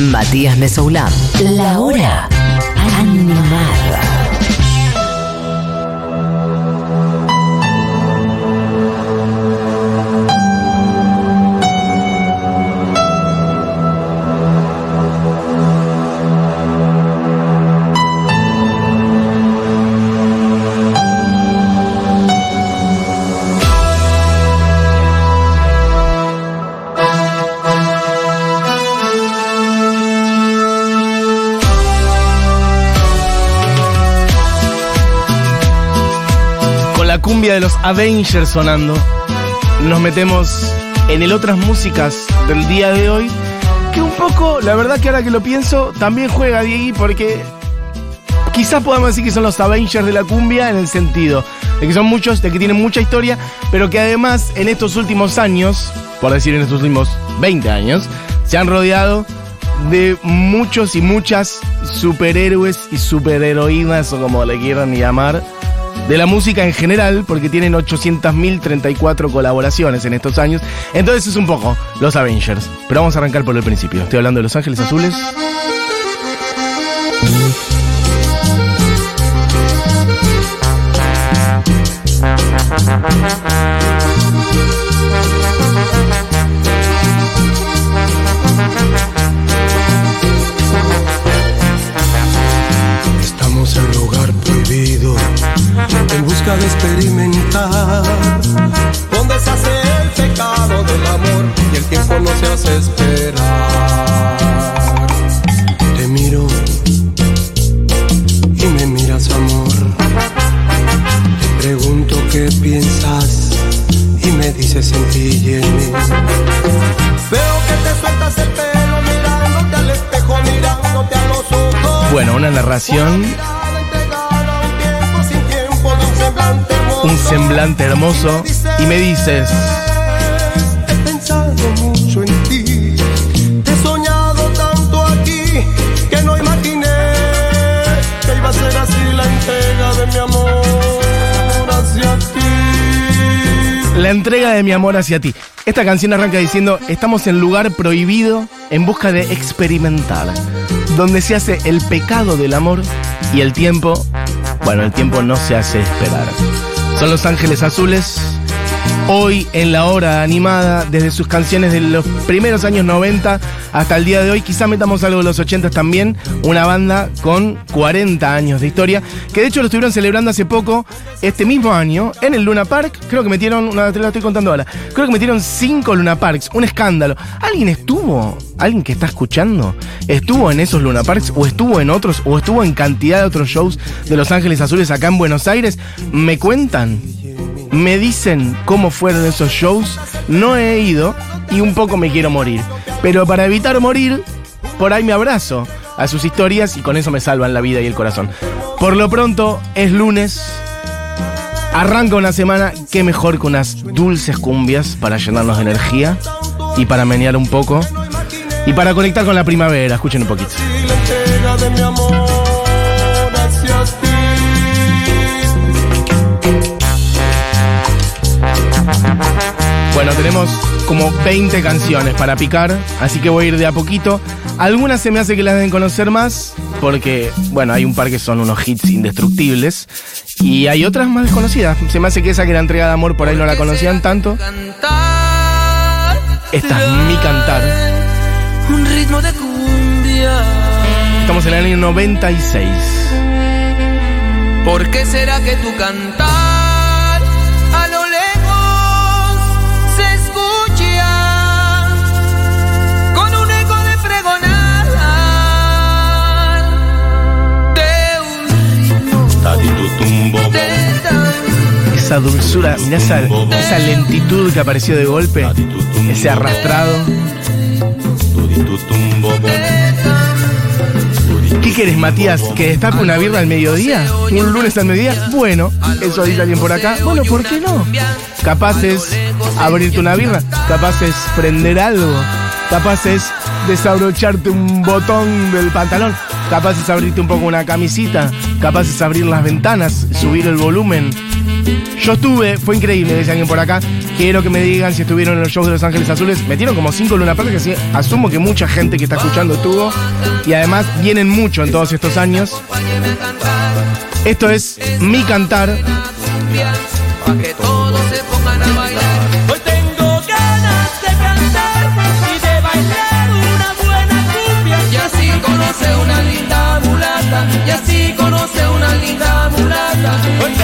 Matías Mesoulán. La hora animada. De los Avengers sonando, nos metemos en el otras músicas del día de hoy. Que un poco, la verdad que ahora que lo pienso, también juega Diegui porque quizás podamos decir que son los Avengers de la cumbia en el sentido de que son muchos, de que tienen mucha historia, pero que además en estos últimos años, por decir en estos últimos 20 años, se han rodeado de muchos y muchas superhéroes y superheroínas, o como le quieran llamar, de la música en general, porque tienen 800.034 colaboraciones en estos años. Entonces es un poco los Avengers. Pero vamos a arrancar por el principio. Estoy hablando de Los Ángeles Azules. Narración, un semblante hermoso. Y me dices, He pensado mucho en ti, te he soñado tanto aquí que no imaginé que iba a ser así la entrega de mi amor hacia ti. la entrega de mi amor hacia ti. Esta canción arranca diciendo, estamos en lugar prohibido en busca de experimentar, donde se hace el pecado del amor y el tiempo, bueno, el tiempo no se hace esperar. Son Los Ángeles Azules, hoy en la hora animada, desde sus canciones de los primeros años 90 hasta el día de hoy, quizá metamos algo de los 80 también, una banda con 40 años de historia, que de hecho lo estuvieron celebrando hace poco, este mismo año, en el Luna Park, creo que metieron, una, te lo estoy contando ahora, creo que metieron cinco Luna Parks, un escándalo. ¿Alguien estuvo? ¿Alguien que está escuchando? ¿Estuvo en esos Luna Parks? ¿O estuvo en otros? ¿O estuvo en cantidad de otros shows de Los Ángeles Azules acá en Buenos Aires? ¿Me cuentan? Me dicen cómo fueron esos shows, no he ido y un poco me quiero morir. Pero para evitar morir, por ahí me abrazo a sus historias y con eso me salvan la vida y el corazón. Por lo pronto, es lunes. Arranca una semana, qué mejor que unas dulces cumbias para llenarnos de energía y para menear un poco y para conectar con la primavera. Escuchen un poquito. Bueno, tenemos como 20 canciones para picar, así que voy a ir de a poquito. Algunas se me hace que las deben conocer más, porque, bueno, hay un par que son unos hits indestructibles, y hay otras más desconocidas. Se me hace que esa que era entrega de amor por ahí no la conocían tanto. Esta es mi cantar. Un ritmo de cumbia. Estamos en el año 96. ¿Por qué será que tu cantar Esa dulzura, mirá esa, lentitud que apareció de golpe, ese arrastrado. ¿Qué quieres, Matías? ¿Que destape una birra al mediodía? ¿Un lunes al mediodía? Bueno, eso dice alguien por acá. Bueno, ¿por qué no? Capaz es abrirte una birra, capaz es prender algo, capaz es desabrocharte un botón del pantalón, capaz es abrirte un poco una camisita, capaz es abrir las ventanas, subir el volumen. Yo estuve, fue increíble, dice alguien por acá, quiero que me digan si estuvieron en los shows de Los Ángeles Azules. Metieron como cinco Luna Park, que asumo que mucha gente que está escuchando estuvo. Y además vienen mucho en todos estos años. Esto es Mi Cantar.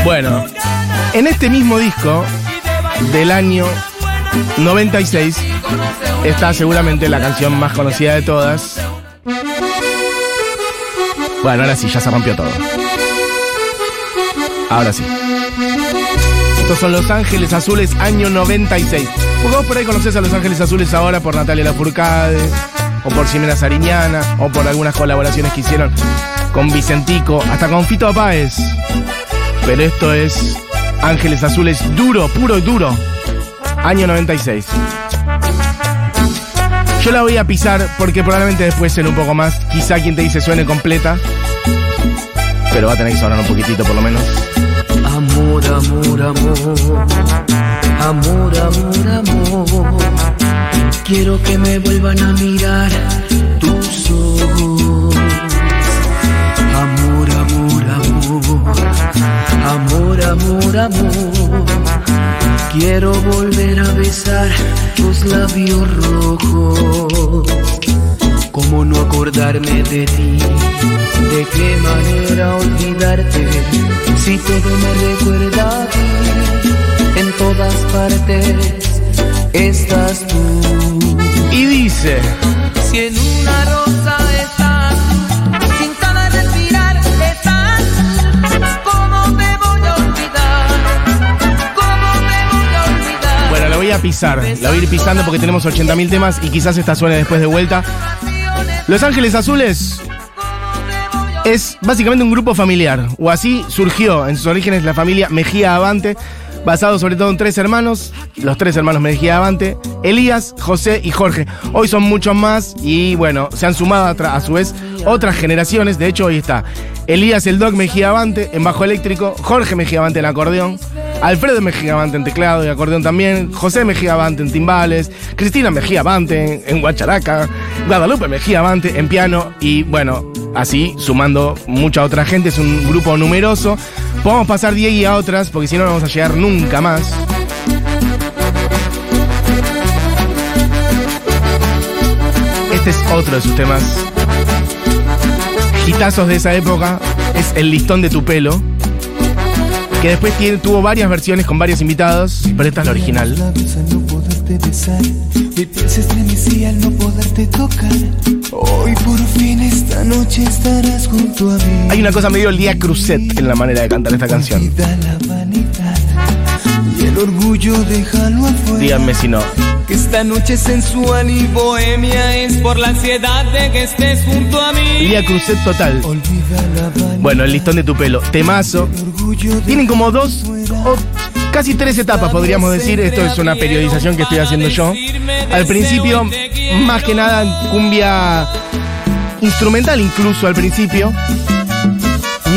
Bueno, en este mismo disco del año 96 está seguramente la canción más conocida de todas. Bueno, ahora sí, ya se rompió todo. Ahora sí. Estos son Los Ángeles Azules, año 96. Porque vos por ahí conocés a Los Ángeles Azules ahora por Natalia Lafourcade, o por Ximena Sariñana, o por algunas colaboraciones que hicieron con Vicentico, hasta con Fito Páez. Pero esto es Ángeles Azules duro, puro y duro. Año 96. Yo la voy a pisar porque probablemente después en un poco más. Quizá quien te dice suene completa. Pero va a tener que sonar un poquitito por lo menos. Amor, amor, amor. Amor, amor, amor. Quiero que me vuelvan a mirar tus Amor, amor. Quiero volver a besar tus labios rojos. ¿Cómo no acordarme de ti? ¿De qué manera olvidarte? Si todo me recuerda a ti, en todas partes estás tú. Y dice. Si en una rosa pisar. La voy a ir pisando porque tenemos 80.000 temas y quizás esta suene después de vuelta. Los Ángeles Azules es básicamente un grupo familiar, o así surgió en sus orígenes la familia Mejía Avante, basado sobre todo en tres hermanos, los tres hermanos Mejía Avante, Elías, José y Jorge. Hoy son muchos más y bueno, se han sumado a, a su vez otras generaciones, de hecho hoy está Elías el Doc Mejía Avante en bajo eléctrico, Jorge Mejía Avante en acordeón, Alfredo Mejía Avante en teclado y acordeón también, José Mejía Avante en timbales, Cristina Mejía Avante en, guacharaca, Guadalupe Mejía Avante en piano y bueno, así sumando mucha otra gente, es un grupo numeroso. Podemos pasar 10 y a otras porque si no no vamos a llegar nunca más. Este es otro de sus temas. Hitazos de esa época es El listón de tu pelo. Que después tiene, tuvo varias versiones con varios invitados, pero esta es la original. labios al no poderte besar. Mi piel se estremecía al no poderte tocar. Hoy por fin esta noche estarás junto a mí. Hay una cosa medio el día Cruzet en la manera de cantar esta canción. La vanidad y el orgullo déjalo afuera. Díganme si no. Que esta noche sensual y bohemia es por la ansiedad de que estés junto a mí. Día Cruzet total. Bueno, el listón de tu pelo. Temazo. Tienen como dos o casi tres etapas, podríamos decir. Esto es una periodización que estoy haciendo yo. Al principio, más que nada, cumbia instrumental incluso al principio.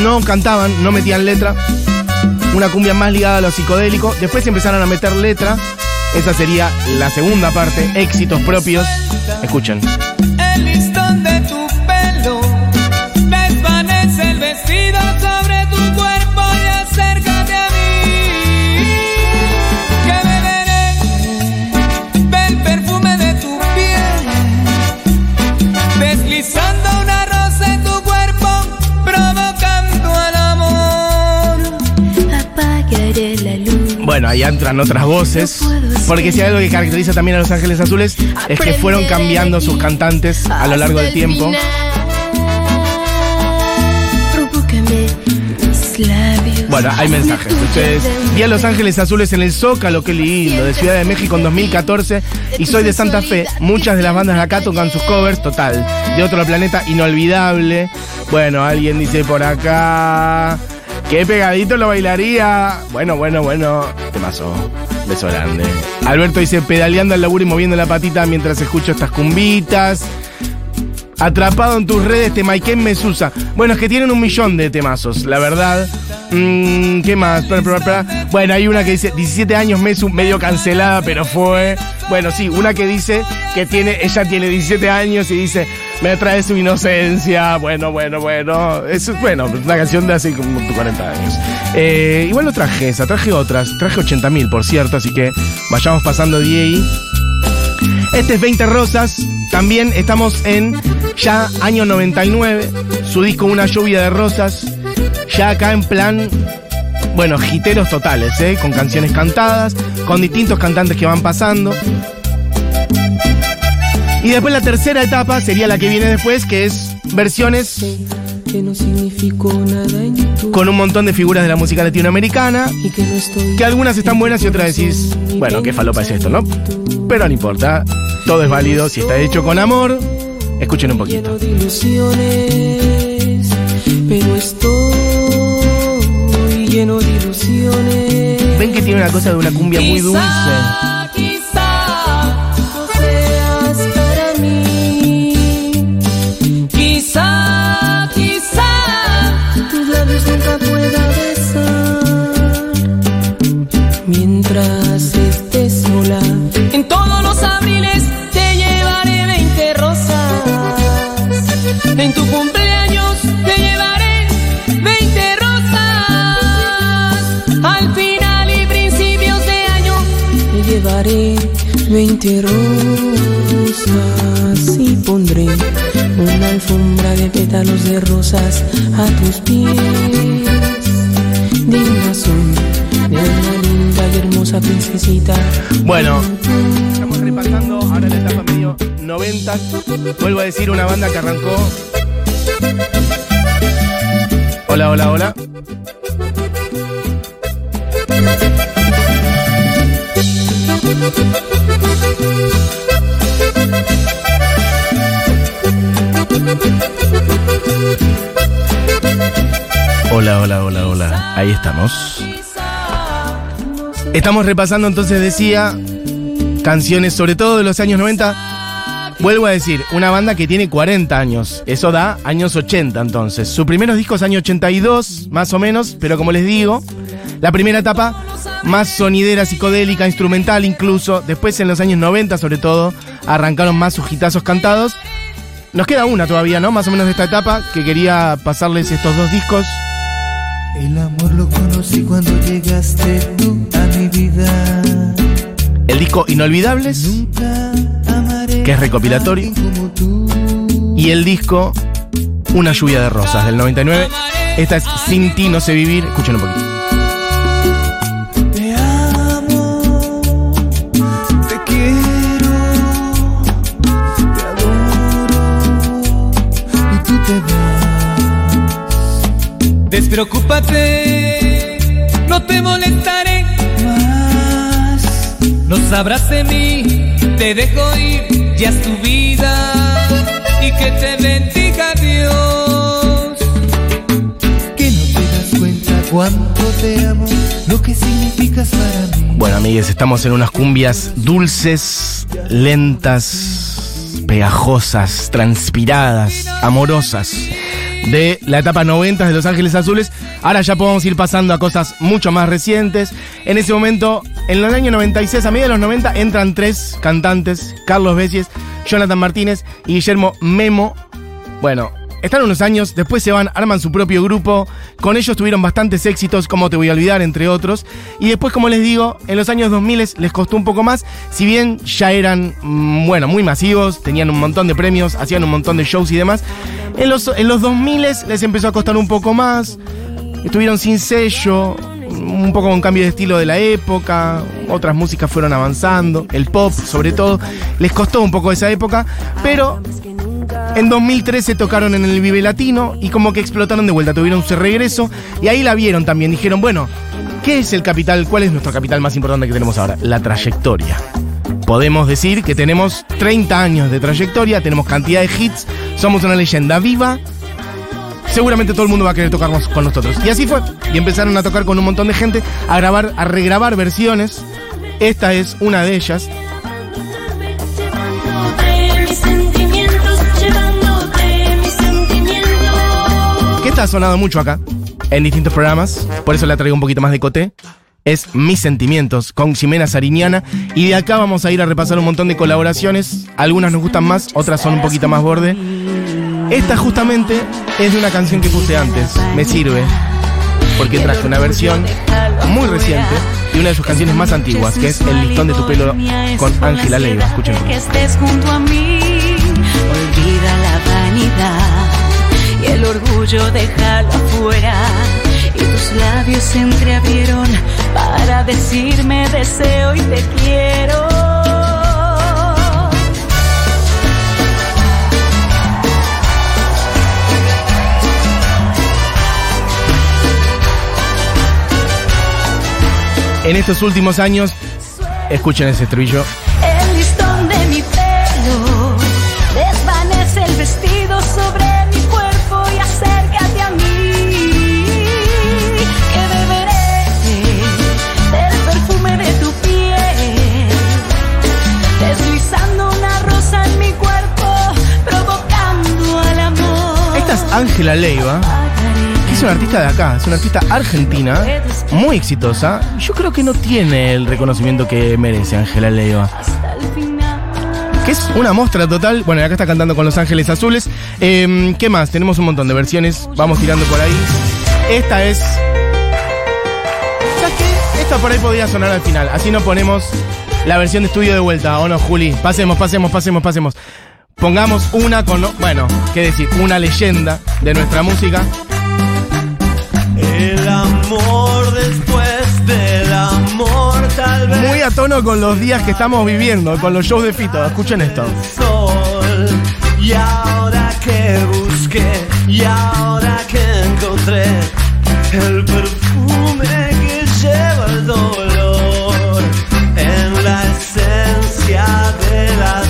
No cantaban, no metían letra. Una cumbia más ligada a lo psicodélico. Después empezaron a meter letra. Esa sería la segunda parte, éxitos propios. Escuchen. Bueno, ahí entran otras voces. Porque si hay algo que caracteriza también a Los Ángeles Azules es que fueron cambiando sus cantantes a lo largo del tiempo. Bueno, hay mensajes. Ustedes, vi a Los Ángeles Azules en el Zócalo, qué lindo, de Ciudad de México en 2014. Y soy de Santa Fe. Muchas de las bandas de acá tocan sus covers, total. De otro planeta, inolvidable. Bueno, alguien dice por acá. Qué pegadito lo bailaría. Bueno, bueno, bueno. Temazo. Beso grande. Alberto dice, pedaleando al laburo y moviendo la patita mientras escucho estas cumbitas. Atrapado en tus redes, Temaiken Mesusa. Bueno, es que tienen un millón de temazos, la verdad. Mm, ¿Qué más? Bueno, hay una que dice 17 años Mesu, medio cancelada, pero fue. Bueno, sí, una que dice que tiene, ella tiene 17 años y dice, me trae su inocencia. Bueno, bueno, bueno. Es bueno, una canción de hace como 40 años. Eh, igual no traje esa, traje otras. Traje 80.000, por cierto, así que vayamos pasando de ahí. Este es 20 Rosas. También estamos en ya año 99. Su disco Una lluvia de rosas. Ya acá en plan. Bueno, jiteros totales, ¿eh? Con canciones cantadas, con distintos cantantes que van pasando. Y después la tercera etapa sería la que viene después, que es versiones con un montón de figuras de la música latinoamericana. que algunas están buenas y otras decís, bueno, qué falopa es esto, ¿no? Pero no importa, todo es válido si está hecho con amor. Escuchen un poquito. lleno de ilusiones, pero estoy lleno de ilusiones. Ven que tiene una cosa de una cumbia muy dulce. Mientras estés sola, en todos los abriles te llevaré 20 rosas. En tu cumpleaños te llevaré 20 rosas. Al final y principios de año te llevaré 20 rosas y pondré una alfombra de pétalos de rosas a tus pies. Digna de hermosa princesita. Bueno, estamos repasando ahora la etapa medio 90. Vuelvo a decir una banda que arrancó. Hola, hola, hola. Hola, hola, hola, hola. Ahí estamos. Estamos repasando entonces, decía, canciones sobre todo de los años 90. Vuelvo a decir, una banda que tiene 40 años. Eso da años 80 entonces. Sus primeros discos año 82, más o menos, pero como les digo, la primera etapa más sonidera, psicodélica, instrumental incluso. Después en los años 90 sobre todo, arrancaron más sus hitazos cantados. Nos queda una todavía, ¿no? Más o menos de esta etapa, que quería pasarles estos dos discos. El amor lo conocí cuando llegaste tú a mi vida. El disco Inolvidables, que es recopilatorio. y el disco Una lluvia de rosas del 99. Esta es Sin ti no sé vivir. Escuchen un poquito. Te amo, te quiero, te adoro y tú te vas. Despreocúpate, no te molestaré más. No sabrás de mí, te dejo ir, ya es tu vida. Y que te bendiga Dios. Que no te das cuenta cuánto te amo, lo que significas para mí. Bueno, amigues, estamos en unas cumbias dulces, lentas, pegajosas, transpiradas, amorosas. De la etapa 90 de Los Ángeles Azules. Ahora ya podemos ir pasando a cosas mucho más recientes. En ese momento, en el año 96, a mediados de los 90, entran tres cantantes: Carlos Besies, Jonathan Martínez y Guillermo Memo. Bueno, están unos años, después se van, arman su propio grupo. Con ellos tuvieron bastantes éxitos, como Te Voy a Olvidar, entre otros. Y después, como les digo, en los años 2000 les costó un poco más. Si bien ya eran, mm, bueno, muy masivos, tenían un montón de premios, hacían un montón de shows y demás. En los, en los 2000 les empezó a costar un poco más. Estuvieron sin sello, un poco con cambio de estilo de la época, otras músicas fueron avanzando, el pop sobre todo, les costó un poco esa época, pero en 2013 tocaron en el Vive Latino y como que explotaron de vuelta, tuvieron su regreso y ahí la vieron también, dijeron, bueno, ¿qué es el capital? ¿Cuál es nuestro capital más importante que tenemos ahora? La trayectoria. Podemos decir que tenemos 30 años de trayectoria, tenemos cantidad de hits, somos una leyenda viva. Seguramente todo el mundo va a querer tocarnos con nosotros. Y así fue. Y empezaron a tocar con un montón de gente, a grabar, a regrabar versiones. Esta es una de ellas. Que está sonado mucho acá, en distintos programas, por eso la traigo un poquito más de coté. Es Mis Sentimientos con Ximena Sariñana. Y de acá vamos a ir a repasar un montón de colaboraciones. Algunas nos gustan más, otras son un poquito más borde. Esta justamente es de una canción que puse antes. Me sirve. Porque traje una versión muy reciente y una de sus canciones más antiguas, que es El listón de tu pelo con Ángela Leiva. Escuchen. Que estés junto a mí, olvida la vanidad el orgullo déjalo afuera. Y tus labios se entreabrieron para decirme deseo y te quiero. En estos últimos años, escuchen ese estribillo. Ángela Leiva, que es una artista de acá, es una artista argentina, muy exitosa. Yo creo que no tiene el reconocimiento que merece Ángela Leiva. Que es una muestra total. Bueno, acá está cantando con Los Ángeles Azules. Eh, ¿Qué más? Tenemos un montón de versiones. Vamos tirando por ahí. Esta es. ¿Sabes qué? Esta por ahí podría sonar al final. Así nos ponemos la versión de estudio de vuelta, ¿o no, Juli? Pasemos, pasemos, pasemos, pasemos. Pongamos una con. Bueno, qué decir, una leyenda de nuestra música. El amor después del amor tal vez Muy a tono con los días que estamos viviendo, con los shows de Fito. Escuchen esto. sol y ahora que busqué y ahora que encontré el perfume que lleva el dolor en la esencia de en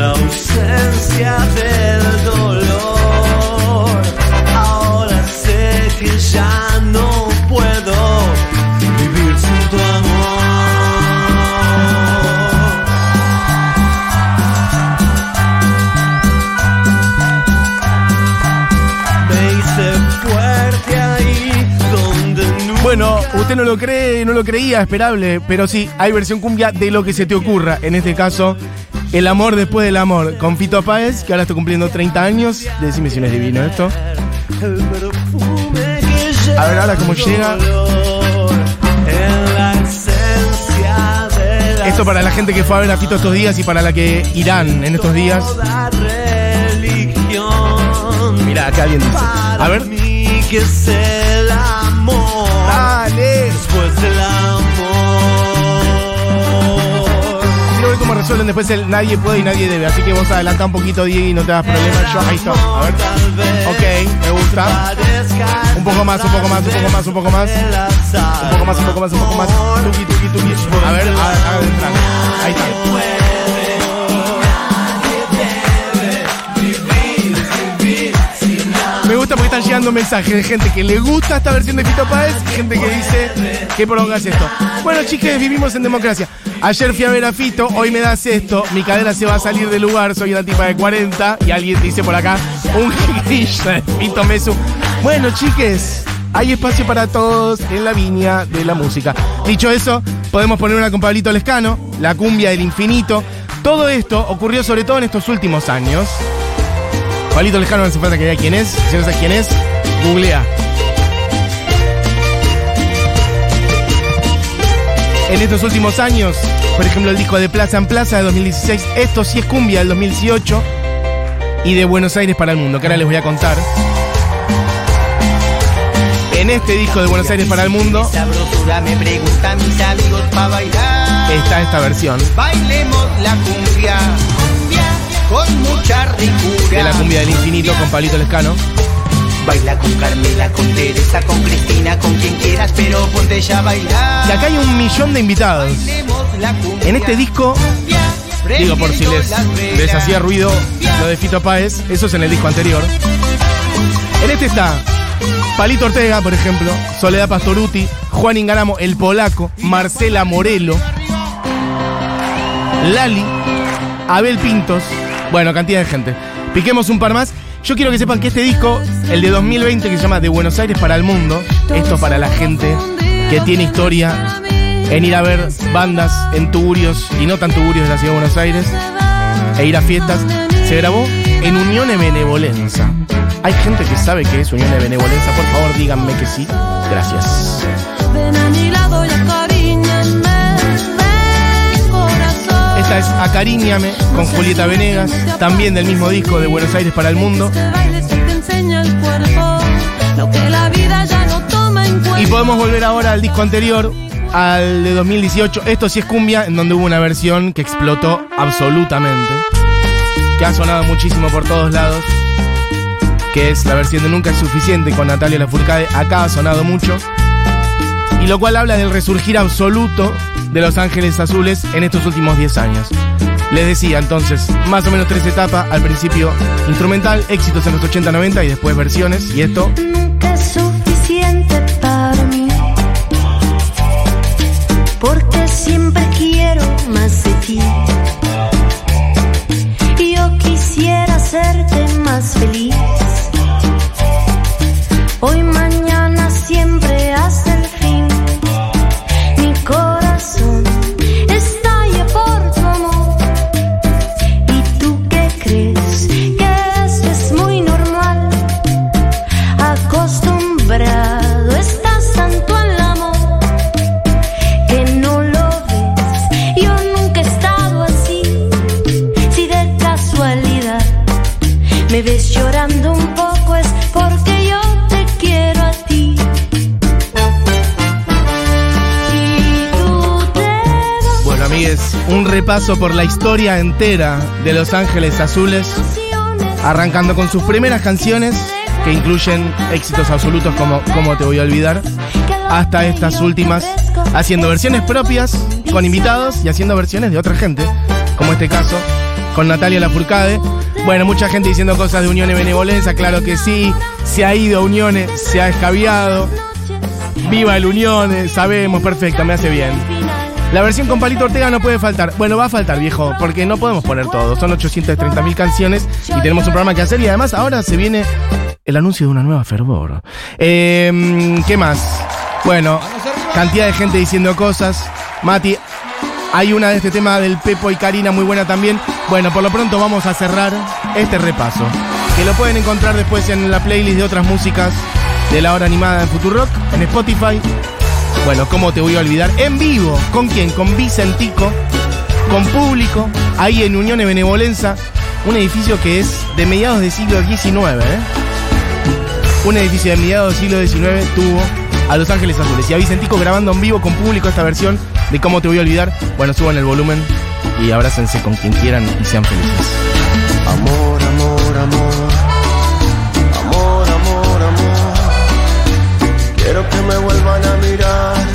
la ausencia del dolor ahora sé que ya no puedo vivir sin tu amor me hice fuerte ahí donde nunca Bueno, usted no lo cree, no lo creía, esperable, pero sí, hay versión cumbia de lo que se te ocurra. En este caso, El amor después del amor, con Fito Páez, que ahora está cumpliendo 30 años. Decime si no es divino esto. A ver ahora cómo llega. Esto para la gente que fue a ver a Fito estos días y para la que irán en estos días. Mira, acá alguien dice. A ver. que es el amor resuelven después el nadie puede y nadie debe. Así que vos adelantá un poquito, Diego, y no te das problema. Yo, ahí está. A ver. Ok, me gusta. Un poco más, un poco más, un poco más, un poco más. Un poco más, un poco más, un poco más. A ver, haga entrar. Ahí está. Me gusta porque están llegando mensajes de gente que le gusta esta versión de Fito Páez y gente que dice que prolongas esto. Bueno, chiques, vivimos en democracia. Ayer fui a ver a Fito, hoy me das esto, mi cadera se va a salir del lugar, soy una tipa de 40 y alguien dice por acá, un de Fito Mesu. Bueno, chiques, hay espacio para todos en la viña de la música. Dicho eso, podemos poner una con Pablito Lescano, la cumbia del infinito. Todo esto ocurrió sobre todo en estos últimos años. Pablito Lescano no hace falta que vea quién es. Si no sabes quién es, googlea. En estos últimos años, por ejemplo, el disco de Plaza en Plaza de 2016, esto sí es cumbia del 2018 y de Buenos Aires para el mundo, que ahora les voy a contar. En este disco de Buenos Aires para el mundo está esta versión Bailemos la cumbia, cumbia con mucha ricura. de la cumbia del infinito con Pablito Lescano. Baila con Carmela, con Teresa, con Cristina, con quien quieras, pero ponte ya a bailar. Y acá hay un millón de invitados. En este disco Digo, por si les hacía ruido lo de Fito Páez, eso es en el disco anterior. En este está Palito Ortega, por ejemplo, Soledad Pastoruti, Juan Ingaramo, El Polaco, Marcela Morelo, Lali, Abel Pintos, bueno, cantidad de gente. Piquemos un par más Yo quiero que sepan que este disco, el de 2020, que se llama De Buenos Aires para el Mundo, esto para la gente que tiene historia en ir a ver bandas en tuburios y no tan tuburios de la ciudad de Buenos Aires e ir a fiestas, se grabó en Unión de Benevolenza. Hay gente que sabe que es Unión de Benevolenza, por favor díganme que sí. Gracias. Esta es Acariñame con Julieta Venegas, también del mismo disco de Buenos Aires para el Mundo. Este. Y podemos volver ahora al disco anterior, al de 2018. Esto sí es cumbia, en donde hubo una versión que explotó absolutamente. Que ha sonado muchísimo por todos lados. Que es la versión de Nunca es Suficiente con Natalia Lafourcade. Acá ha sonado mucho. Y lo cual habla del resurgir absoluto de Los Ángeles Azules en estos últimos 10 años. Les decía entonces, más o menos tres etapas. Al principio instrumental, éxitos en los 80-90 y después versiones. Y esto Nunca es suficiente para mí. Porque siempre quiero más de ti. Yo quisiera hacerte más repaso por la historia entera de Los Ángeles Azules, arrancando con sus primeras canciones, que incluyen éxitos absolutos como Cómo te voy a olvidar, hasta estas últimas, haciendo versiones propias con invitados y haciendo versiones de otra gente, como este caso con Natalia Lafourcade. Bueno, mucha gente diciendo cosas de Unión y Benevolencia, claro que sí, se ha ido a Uniones, se ha escabiado. Viva el Uniones, sabemos, perfecto, me hace bien. La versión con Palito Ortega no puede faltar. Bueno, va a faltar, viejo, porque no podemos poner todo. Son 830 mil canciones y tenemos un programa que hacer. Y además, ahora se viene el anuncio de una nueva fervor. Eh, ¿Qué más? Bueno, cantidad de gente diciendo cosas. Mati, hay una de este tema del Pepo y Karina muy buena también. Bueno, por lo pronto vamos a cerrar este repaso. Que lo pueden encontrar después en la playlist de otras músicas de la hora animada de Futurock en Spotify. Bueno, ¿cómo te voy a olvidar? En vivo. ¿Con quién? Con Vicentico. Con público. Ahí en Unión de Benevolenza. Un edificio que es de mediados del siglo XIX. ¿eh? Un edificio de mediados del siglo XIX tuvo a Los Ángeles Azules. Y a Vicentico grabando en vivo con público esta versión de ¿Cómo te voy a olvidar? Bueno, suban el volumen y abrácense con quien quieran y sean felices. Amor, amor, amor. Amor, Quiero que me vuelvan a mirar